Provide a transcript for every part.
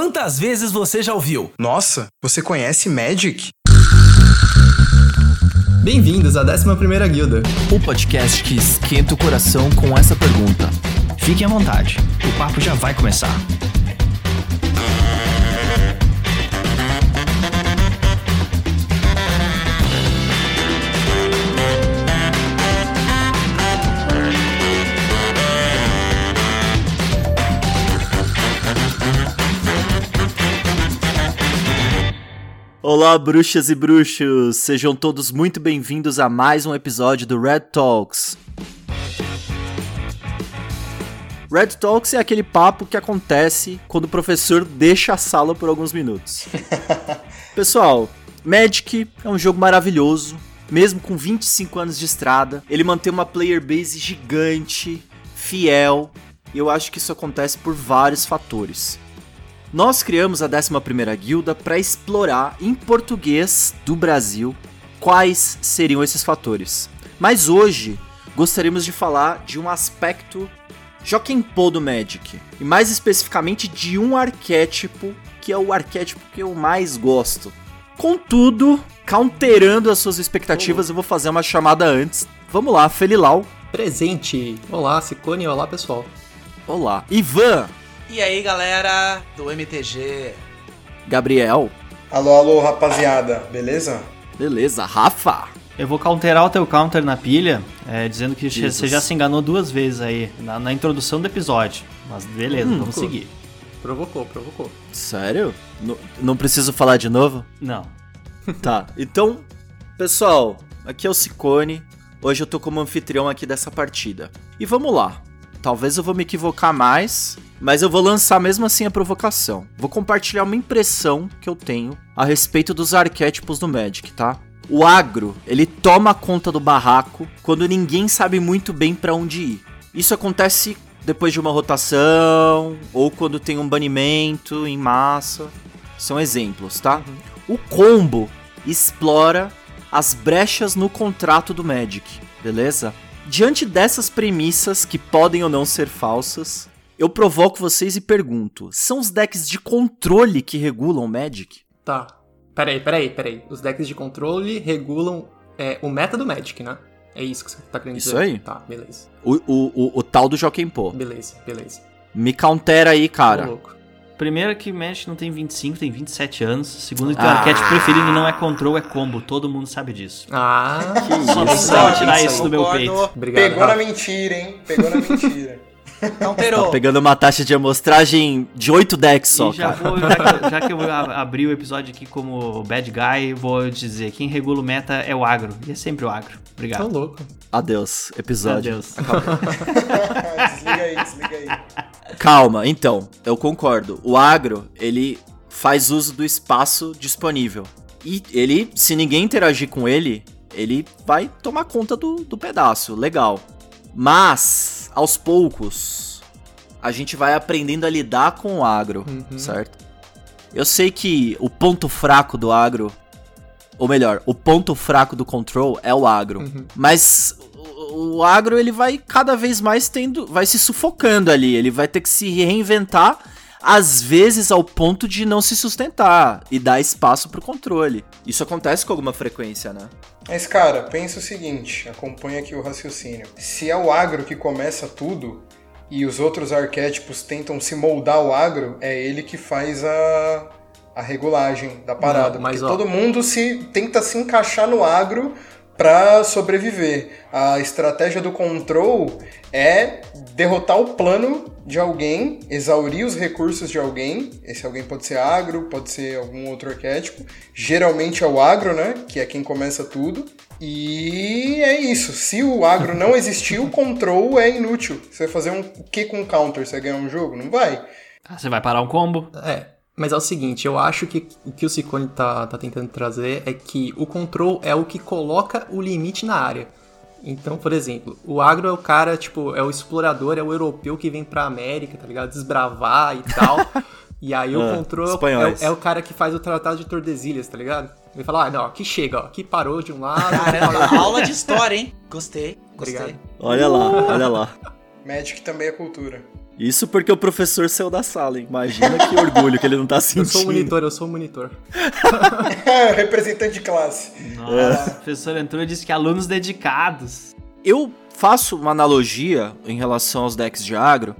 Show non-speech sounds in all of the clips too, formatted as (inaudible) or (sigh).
Quantas vezes você já ouviu? Nossa, você conhece Magic? Bem-vindos à 11ª Guilda. O podcast que esquenta o coração com essa pergunta. Fiquem à vontade, o papo já vai começar. Olá, bruxas e bruxos! Sejam todos muito bem-vindos a mais um episódio do Red Talks. Red Talks é aquele papo que acontece quando o professor deixa a sala por alguns minutos. (laughs) Pessoal, Magic é um jogo maravilhoso, mesmo com 25 anos de estrada. Ele mantém uma player base gigante, fiel, e eu acho que isso acontece por vários fatores. Nós criamos a 11ª Guilda para explorar em português do Brasil quais seriam esses fatores. Mas hoje gostaríamos de falar de um aspecto Jokenpô do Magic, e mais especificamente de um arquétipo que é o arquétipo que eu mais gosto. Contudo, counterando as suas expectativas, eu vou fazer uma chamada antes. Vamos lá, Felilau. Presente. Olá, Cicone. Olá, pessoal. Olá. Ivan. E aí, galera do MTG? Gabriel. Alô, alô, rapaziada, beleza? Beleza. Rafa. Eu vou counterar o teu counter na pilha, é, dizendo que Jesus. você já se enganou duas vezes aí, na, na introdução do episódio. Mas beleza, Hum, vamos pô. seguir. Provocou, provocou. Sério? N- não preciso falar de novo? Não. Tá, então, pessoal, aqui é o Cicone. Hoje eu tô como anfitrião aqui dessa partida. E vamos lá. Talvez eu vou me equivocar mais, mas eu vou lançar mesmo assim a provocação. Vou compartilhar uma impressão que eu tenho a respeito dos arquétipos do Magic, tá? O agro, ele toma conta do barraco quando ninguém sabe muito bem pra onde ir. Isso acontece depois de uma rotação ou quando tem um banimento em massa. São exemplos, tá? O combo explora as brechas no contrato do Magic, beleza? Diante dessas premissas que podem ou não ser falsas, eu provoco vocês e pergunto: são os decks de controle que regulam o Magic? Tá. Peraí, peraí, peraí. Os decks de controle regulam é, o meta do Magic, né? É isso que você tá querendo Isso dizer? aí. Tá, beleza. O, o, o, o tal do Jokenpô. Beleza, beleza. Me countera aí, Tô cara. louco. Primeiro que Magic não tem 25, tem 27 anos. Segundo que o Ah. arquétipo preferido não é control, é combo. Todo mundo sabe disso. Ah, Só isso, precisava isso tirar aí. isso do meu peito. Obrigado. Pegou na Rafa. mentira, hein? Pegou na mentira. Counterou. Tá pegando uma taxa de amostragem de 8 decks só, já, vou, já, que, eu- já que eu vou a- abrir o episódio aqui como bad guy, vou dizer: quem regula o meta é o agro. E é sempre o agro. Tô Obrigado. louco. Adeus, episódio. Adeus. (laughs) desliga aí, desliga aí. Calma, então, eu concordo. O agro, ele faz uso do espaço disponível. E ele, se ninguém interagir com ele, ele vai tomar conta do, do pedaço. Legal. Mas, aos poucos, a gente vai aprendendo a lidar com o agro, Uhum. certo? Eu sei que o ponto fraco do agro, ou melhor, o ponto fraco do control é o agro. Uhum. Mas o, o agro ele vai cada vez mais tendo, vai se sufocando ali, ele vai ter que se reinventar às vezes ao ponto de não se sustentar e dar espaço pro controle. Isso acontece com alguma frequência, né? Mas, cara, pensa o seguinte, acompanha aqui o raciocínio. Se é o agro que começa tudo e os outros arquétipos tentam se moldar ao agro, é ele que faz a, a regulagem da parada. Não, mas, porque ó- todo mundo se tenta se encaixar no agro pra sobreviver. A estratégia do control é derrotar o plano de alguém, exaurir os recursos de alguém. Esse alguém pode ser agro, pode ser algum outro arquétipo. Geralmente é o agro, né? Que é quem começa tudo. E é isso. Se o agro não existir, o (laughs) control é inútil. Você vai fazer um o que com counter? Você vai ganhar um jogo? Não vai. Ah, Você vai parar um combo? É, mas é o seguinte, eu acho que o que o Ciccone tá, tá tentando trazer é que o control é o que coloca o limite na área. Então, por exemplo, o agro é o cara, tipo, é o explorador, é o europeu que vem pra América, tá ligado? Desbravar e tal. (laughs) E aí o Ah, control é, o- é o cara que faz o tratado de Tordesilhas, tá ligado? Ele fala, ah, não, aqui chega, ó, aqui parou de um lado. Caramba, aula de história, hein? Gostei, gostei. Obrigado. Olha lá, olha lá. Magic também é cultura. Isso porque o professor saiu da sala, hein? Imagina que orgulho que ele não tá Eu sentindo. sou o monitor, eu sou o monitor. (laughs) Representante de classe. Nossa, o professor entrou e disse que alunos dedicados. Eu faço uma analogia em relação aos decks de agro.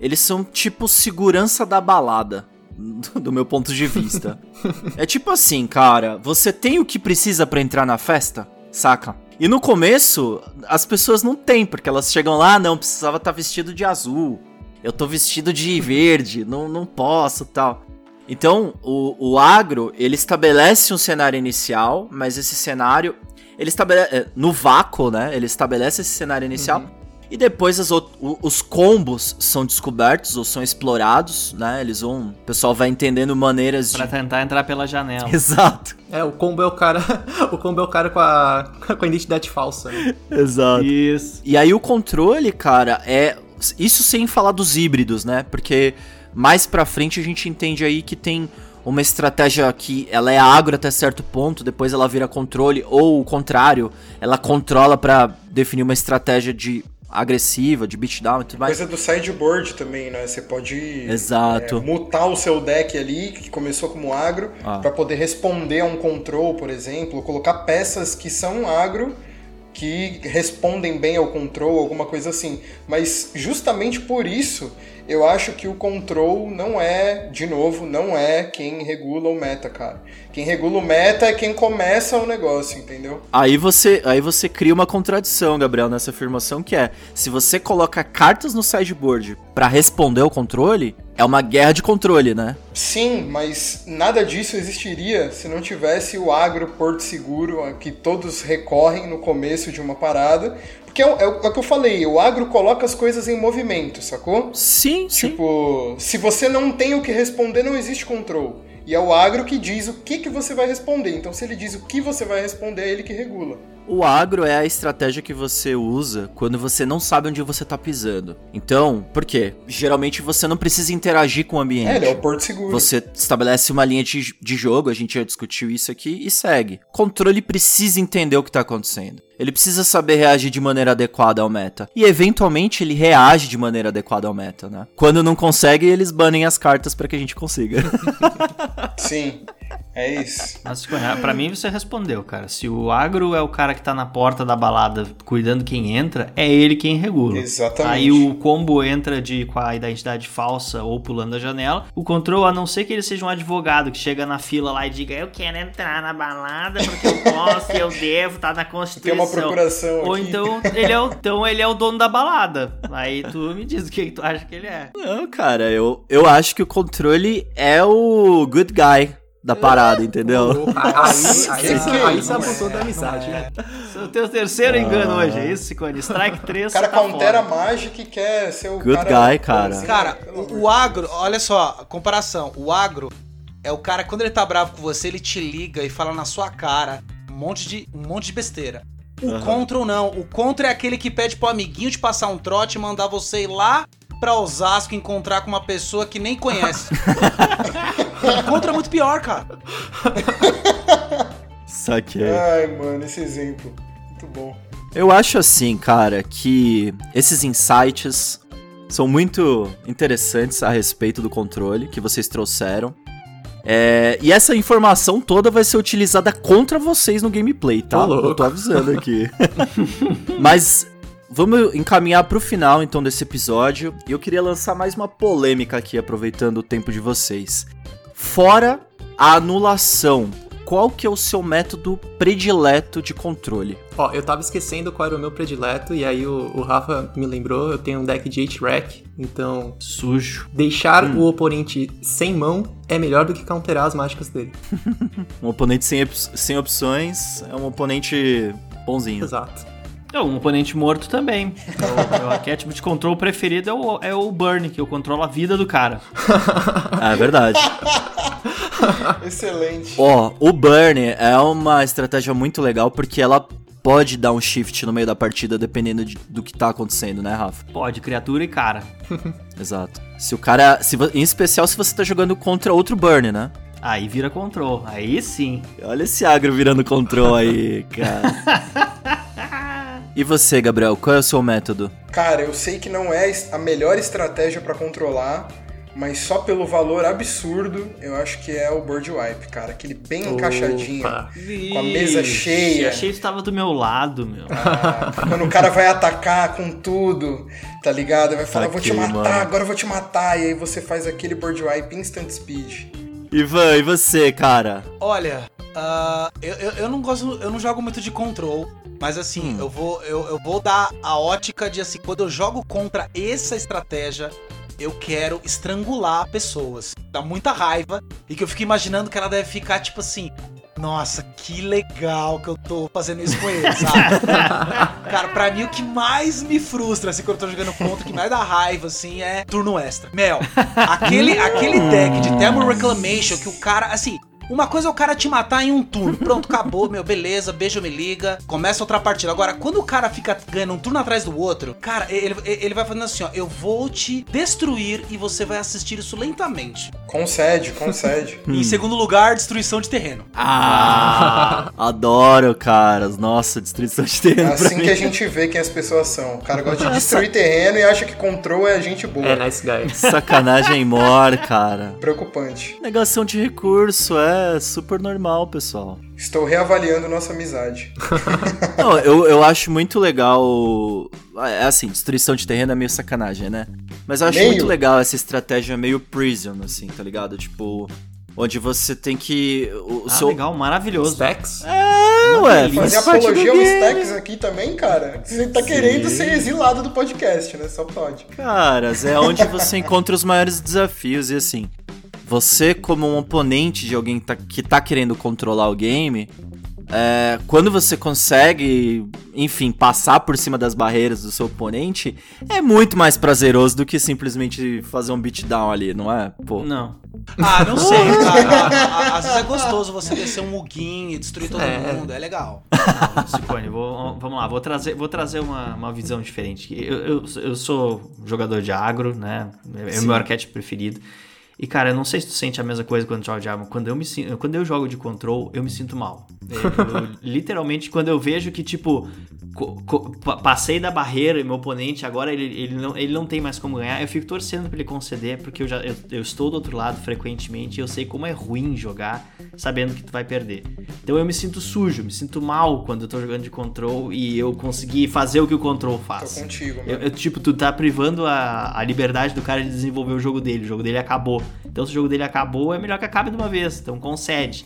Eles são tipo segurança da balada, do do meu ponto de vista. (laughs) é tipo assim, cara, você tem o que precisa pra entrar na festa, saca? E no começo, as pessoas não têm, porque elas chegam lá, "Ah, não, precisava estar vestido de azul. Eu tô vestido de verde, não, não posso, tal. Então, o, o agro, ele estabelece um cenário inicial, mas esse cenário, ele estabelece, no vácuo, né, ele estabelece esse cenário inicial, e depois as o- os combos são descobertos ou são explorados, né, eles vão, o pessoal vai entendendo maneiras de... Pra tentar entrar pela janela. (laughs) Exato, É, o combo é o cara. (laughs) o combo é o cara com a, (laughs) com a identidade falsa. né? exato. Isso. E aí o controle, cara, é. Isso sem falar dos híbridos, né? Porque mais pra frente a gente entende aí que tem uma estratégia que ela é agro até certo ponto, depois ela vira controle, ou o contrário, ela controla pra definir uma estratégia de agressiva, de beatdown e tudo mais. Coisa do sideboard também, né? Você pode Exato. é, mutar o seu deck ali, que começou como agro, Ah. pra poder responder a um control, por exemplo, colocar peças que são agro que respondem bem ao control, alguma coisa assim. Mas justamente por isso, eu acho que o control não é, de novo, não é quem regula o meta, cara. Quem regula o meta é quem começa o negócio, entendeu? Aí você, aí você cria uma contradição, Gabriel, nessa afirmação que é, se você coloca cartas no sideboard pra responder ao controle, é uma guerra de controle, né? Sim, mas nada disso existiria se não tivesse o agro porto seguro a que todos recorrem no começo de uma parada. Porque é, o- é é o que eu falei, o agro coloca as coisas em movimento, sacou? Sim, sim. Tipo, se você não tem o que responder, não existe control. E é o agro que diz o que, que você vai responder. Então, se ele diz o que você vai responder, é ele que regula. O agro é a estratégia que você usa quando você não sabe onde você tá pisando. Então, por quê? Geralmente você não precisa interagir com o ambiente. É, ele é o porto seguro. Você estabelece uma linha de, de jogo, a gente já discutiu isso aqui, e segue. Controle precisa entender o que tá acontecendo. Ele precisa saber reagir de maneira adequada ao meta. E eventualmente ele reage de maneira adequada ao meta, né? Quando não consegue, eles banem as cartas pra que a gente consiga. (laughs) Sim, é isso. Mas pra mim você respondeu, cara. Se o agro é o cara que tá na porta da balada cuidando quem entra, é ele quem regula. Exatamente. Aí o combo entra de com a identidade falsa ou pulando a janela. O control, a não ser que ele seja um advogado que chega na fila lá e diga eu quero entrar na balada porque eu posso, eu devo, tá na (laughs) Tem Constituição. uma procuração Ou aqui. então ele, é o, então ele é o dono da balada. Aí tu me diz o que tu acha que ele é. não, cara, eu, eu acho que o controle é o good guy da parada, entendeu? Aí, aí, que aí, é aí abusou da amizade, né? É o teu terceiro engano hoje, é isso, Cicone? Strike 3, O cara tá countera. Magic e quer ser o Good cara... guy, cara. Cara, Pelo amor o, o agro, olha só, a comparação. O agro é o cara, quando ele tá bravo com você, ele te liga e fala na sua cara um monte de, um monte de besteira. O Aham. control não. O contra é aquele que pede pro amiguinho te passar um trote e mandar você ir lá pra Osasco encontrar com uma pessoa que nem conhece. (laughs) o contra é muito pior, cara. (laughs) Saquei. Ai, mano, esse exemplo. Muito bom. Eu acho assim, cara, que esses insights são muito interessantes a respeito do controle que vocês trouxeram. É, e essa informação toda vai ser utilizada contra vocês no gameplay, tá? Ô, louco. Eu tô avisando (laughs) aqui. Mas vamos encaminhar pro final então desse episódio. E eu queria lançar mais uma polêmica aqui, aproveitando o tempo de vocês. Fora a anulação, qual que é o seu método predileto de controle? Ó, eu tava esquecendo qual era o meu predileto, e aí o, o Rafa me lembrou, eu tenho um deck de 8-rack, então Sujo. deixar Hum. o oponente sem mão é melhor do que counterar as mágicas dele. (laughs) Um oponente sem, op- sem opções é um oponente bonzinho. Exato. É, um oponente morto também. O meu arquétipo de controle preferido é o, é o Burn, que eu controlo a vida do cara. Ah, é verdade. (laughs) Excelente. Ó, o Burn é uma estratégia muito legal porque ela pode dar um shift no meio da partida dependendo de- do que tá acontecendo, né, Rafa? Pode, criatura e cara. (laughs) Exato. Se o cara. Se, em especial se você tá jogando contra outro Burn, né? Aí vira control. Aí sim. Olha esse agro virando control aí, cara. (laughs) E você, Gabriel, qual é o seu método? Cara, eu sei que não é a melhor estratégia pra controlar, mas só pelo valor absurdo, eu acho que é o board wipe, cara. Aquele bem encaixadinho, Opa. com a mesa cheia. Achei que estava do meu lado, meu. Ah, quando o cara vai atacar com tudo, tá ligado? Vai falar, vou te Saquei, matar, mano. agora eu vou te matar. E aí você faz aquele board wipe instant speed. Ivan, e você, cara? Olha, ah, eu, eu, eu não gosto, eu não jogo muito de control, mas assim, eu vou eu, eu vou dar a ótica de assim, quando eu jogo contra essa estratégia, eu quero estrangular pessoas. Dá muita raiva e que eu fico imaginando que ela deve ficar tipo assim, nossa, que legal que eu tô fazendo isso com ele, sabe? (laughs) Cara, pra mim o que mais me frustra, assim, quando eu tô jogando contra, o que mais dá raiva, assim, é turno extra. Mel, aquele, aquele deck de Thermal Reclamation que o cara, assim, uma coisa é o cara te matar em um turno. Pronto, acabou, meu, beleza, beijo, me liga. Começa outra partida. Agora, quando o cara fica ganhando um turno atrás do outro, cara, ele, ele vai fazendo assim, ó. Eu vou te destruir e você vai assistir isso lentamente. Concede, concede. (laughs) Em segundo lugar, destruição de terreno. Ah, (laughs) adoro, caras. Nossa, destruição de É terreno pra assim mim. que a gente vê quem as pessoas são. O cara gosta de destruir terreno e acha que control é gente boa. É, nice guy. Sacanagem mor, cara. Preocupante. Negação de recurso, é super normal, pessoal. Estou reavaliando nossa amizade. (laughs) Não, eu, eu acho muito legal. É assim, destruição de terreno é meio sacanagem, né? Mas eu acho Meio? muito legal essa estratégia meio prison, assim, tá ligado? Tipo, onde você tem que. O, o Ah, seu... legal, maravilhoso. Stacks? É, Uma ué, Fazer apologia ao game. stacks aqui também, cara. Você tá querendo ser exilado do podcast, né? Só pode. Caras, é onde você encontra os maiores desafios. E assim, você, como um oponente de alguém tá- que tá querendo controlar o game, é, quando você consegue, enfim, passar por cima das barreiras do seu oponente, é muito mais prazeroso do que simplesmente fazer um beatdown ali, não é? Pô. Não. Ah, não (laughs) sei, cara. Às vezes é gostoso você descer um muguinho e destruir todo É. mundo. É legal. (laughs) Cicone, vou, vamos lá, vou trazer, vou trazer uma, uma visão diferente. Eu, eu, eu sou jogador de agro, né? É o meu arquétipo preferido. E, cara, eu não sei se tu sente a mesma coisa quando joga de agro. Quando eu, me, quando eu jogo de control, eu me sinto mal. Eu- (laughs) literalmente, quando eu vejo que, tipo, passei da barreira e meu oponente agora ele, ele, não, ele não tem mais como ganhar, eu fico torcendo pra ele conceder, porque eu já eu, eu estou do outro lado frequentemente e eu sei como é ruim jogar sabendo que tu vai perder. Então eu me sinto sujo, me sinto mal quando eu tô jogando de control e eu consegui fazer o que o control Tô faz. contigo, mano. Eu, eu, tipo, tu tá privando a, a liberdade do cara de desenvolver o jogo dele. O jogo dele acabou. Então, se o jogo dele acabou, é melhor que acabe de uma vez. Então, concede.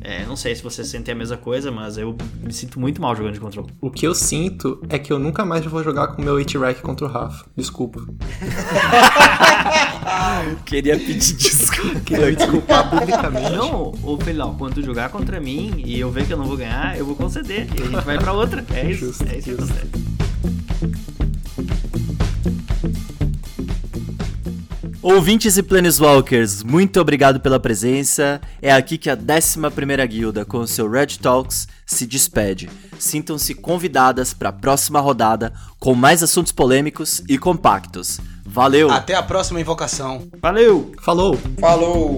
É, não sei se você sente a mesma coisa, mas eu me sinto muito mal jogando de controle. O que eu sinto é que eu nunca mais vou jogar com o meu 8-Rack contra o Rafa. Desculpa. (laughs) Queria pedir desculpa. Queria me desculpar publicamente. Não, ô Felão, quando tu jogar contra mim e eu ver que eu não vou ganhar, eu vou conceder. E a gente vai pra outra. É isso. Justo, é isso que justo. acontece. Ouvintes e Planeswalkers, muito obrigado pela presença. É aqui que a 11ª Guilda, com o seu Red Talks, se despede. Sintam-se convidadas para a próxima rodada com mais assuntos polêmicos e compactos. Valeu! Até a próxima invocação. Valeu! Falou! Falou!